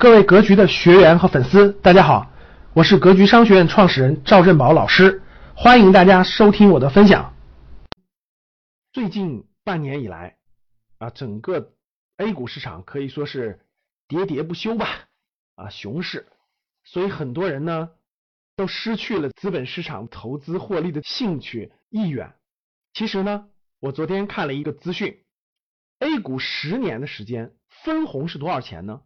各位格局的学员和粉丝，大家好，我是格局商学院创始人赵振宝老师，欢迎大家收听我的分享。最近半年以来啊，整个 A 股市场可以说是喋喋不休吧，啊，熊市，所以很多人呢都失去了资本市场投资获利的兴趣意愿。其实呢，我昨天看了一个资讯，A 股十年的时间分红是多少钱呢？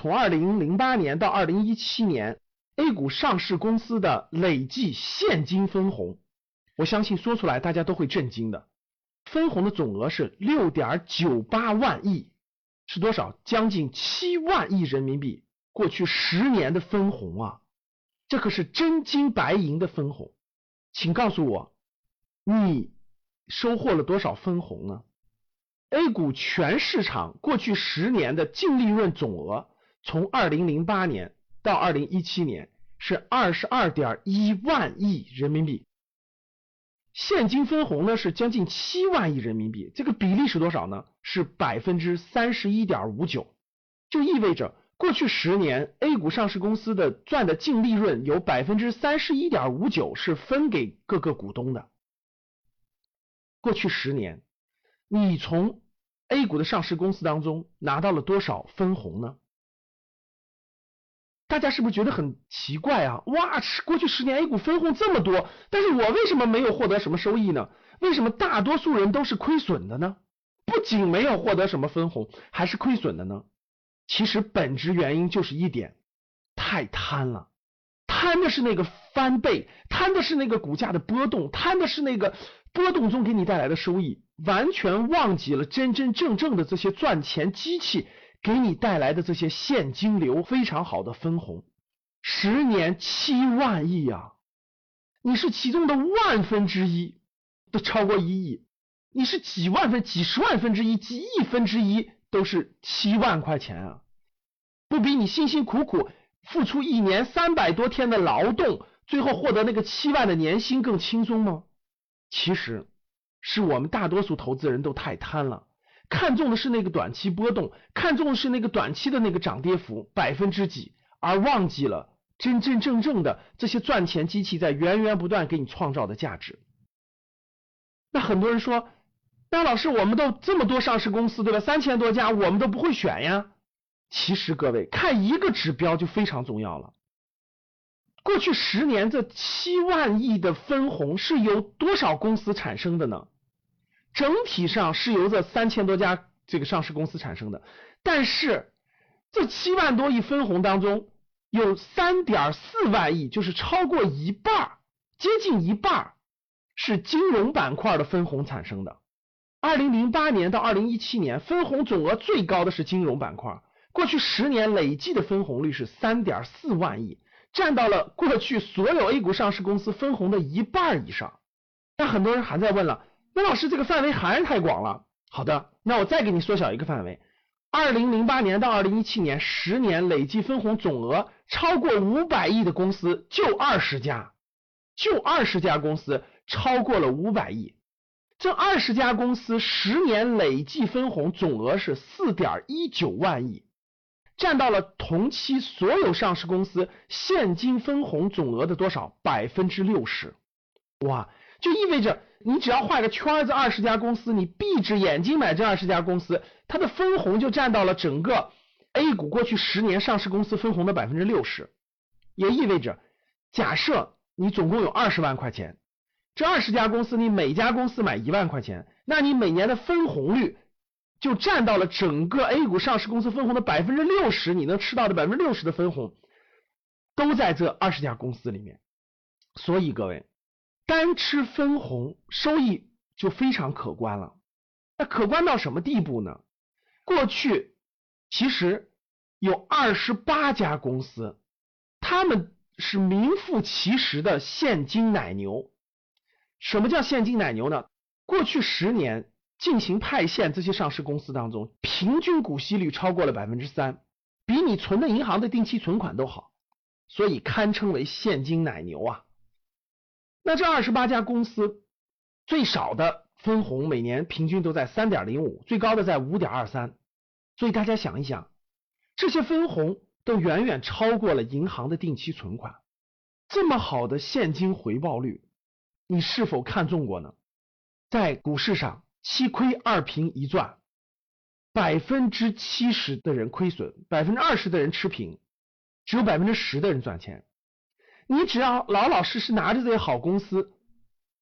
从二零零八年到二零一七年，A 股上市公司的累计现金分红，我相信说出来大家都会震惊的。分红的总额是六点九八万亿，是多少？将近七万亿人民币。过去十年的分红啊，这可是真金白银的分红。请告诉我，你收获了多少分红呢？A 股全市场过去十年的净利润总额。从二零零八年到二零一七年是二十二点一万亿人民币，现金分红呢是将近七万亿人民币，这个比例是多少呢？是百分之三十一点五九，就意味着过去十年 A 股上市公司的赚的净利润有百分之三十一点五九是分给各个股东的。过去十年，你从 A 股的上市公司当中拿到了多少分红呢？大家是不是觉得很奇怪啊？哇，过去十年 A 股分红这么多，但是我为什么没有获得什么收益呢？为什么大多数人都是亏损的呢？不仅没有获得什么分红，还是亏损的呢？其实本质原因就是一点，太贪了，贪的是那个翻倍，贪的是那个股价的波动，贪的是那个波动中给你带来的收益，完全忘记了真真正正的这些赚钱机器。给你带来的这些现金流非常好的分红，十年七万亿啊，你是其中的万分之一，都超过一亿，你是几万分、几十万分之一、几亿分之一，都是七万块钱啊，不比你辛辛苦苦付出一年三百多天的劳动，最后获得那个七万的年薪更轻松吗？其实是我们大多数投资人都太贪了。看中的是那个短期波动，看中的是那个短期的那个涨跌幅百分之几，而忘记了真真正正的这些赚钱机器在源源不断给你创造的价值。那很多人说，那老师我们都这么多上市公司对吧？三千多家我们都不会选呀。其实各位看一个指标就非常重要了。过去十年这七万亿的分红是由多少公司产生的呢？整体上是由这三千多家这个上市公司产生的，但是这七万多亿分红当中，有三点四万亿，就是超过一半，接近一半是金融板块的分红产生的。二零零八年到二零一七年，分红总额最高的是金融板块，过去十年累计的分红率是三点四万亿，占到了过去所有 A 股上市公司分红的一半以上。那很多人还在问了。那老师，这个范围还是太广了。好的，那我再给你缩小一个范围。二零零八年到二零一七年十年累计分红总额超过五百亿的公司就二十家，就二十家公司超过了五百亿。这二十家公司十年累计分红总额是四点一九万亿，占到了同期所有上市公司现金分红总额的多少？百分之六十。哇，就意味着。你只要画个圈子，二十家公司，你闭着眼睛买这二十家公司，它的分红就占到了整个 A 股过去十年上市公司分红的百分之六十，也意味着，假设你总共有二十万块钱，这二十家公司你每家公司买一万块钱，那你每年的分红率就占到了整个 A 股上市公司分红的百分之六十，你能吃到的百分之六十的分红都在这二十家公司里面，所以各位。单吃分红收益就非常可观了，那可观到什么地步呢？过去其实有二十八家公司，他们是名副其实的现金奶牛。什么叫现金奶牛呢？过去十年进行派现，这些上市公司当中，平均股息率超过了百分之三，比你存的银行的定期存款都好，所以堪称为现金奶牛啊。那这二十八家公司最少的分红每年平均都在三点零五，最高的在五点二三。所以大家想一想，这些分红都远远超过了银行的定期存款。这么好的现金回报率，你是否看中过呢？在股市上，七亏二平一赚，百分之七十的人亏损，百分之二十的人持平，只有百分之十的人赚钱。你只要老老实实拿着这些好公司，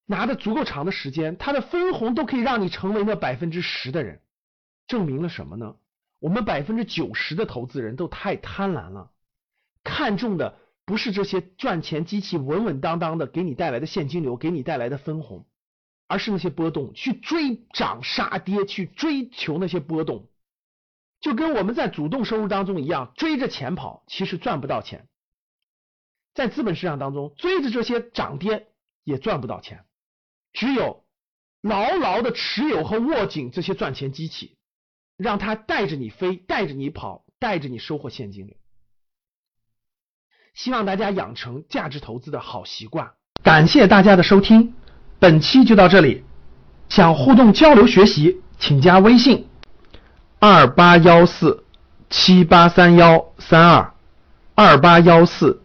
拿的足够长的时间，它的分红都可以让你成为那百分之十的人。证明了什么呢？我们百分之九十的投资人都太贪婪了，看中的不是这些赚钱机器稳稳当当的给你带来的现金流，给你带来的分红，而是那些波动，去追涨杀跌，去追求那些波动，就跟我们在主动收入当中一样，追着钱跑，其实赚不到钱。在资本市场当中，追着这些涨跌也赚不到钱，只有牢牢的持有和握紧这些赚钱机器。让它带着你飞，带着你跑，带着你收获现金流。希望大家养成价值投资的好习惯。感谢大家的收听，本期就到这里。想互动交流学习，请加微信二八幺四七八三幺三二二八幺四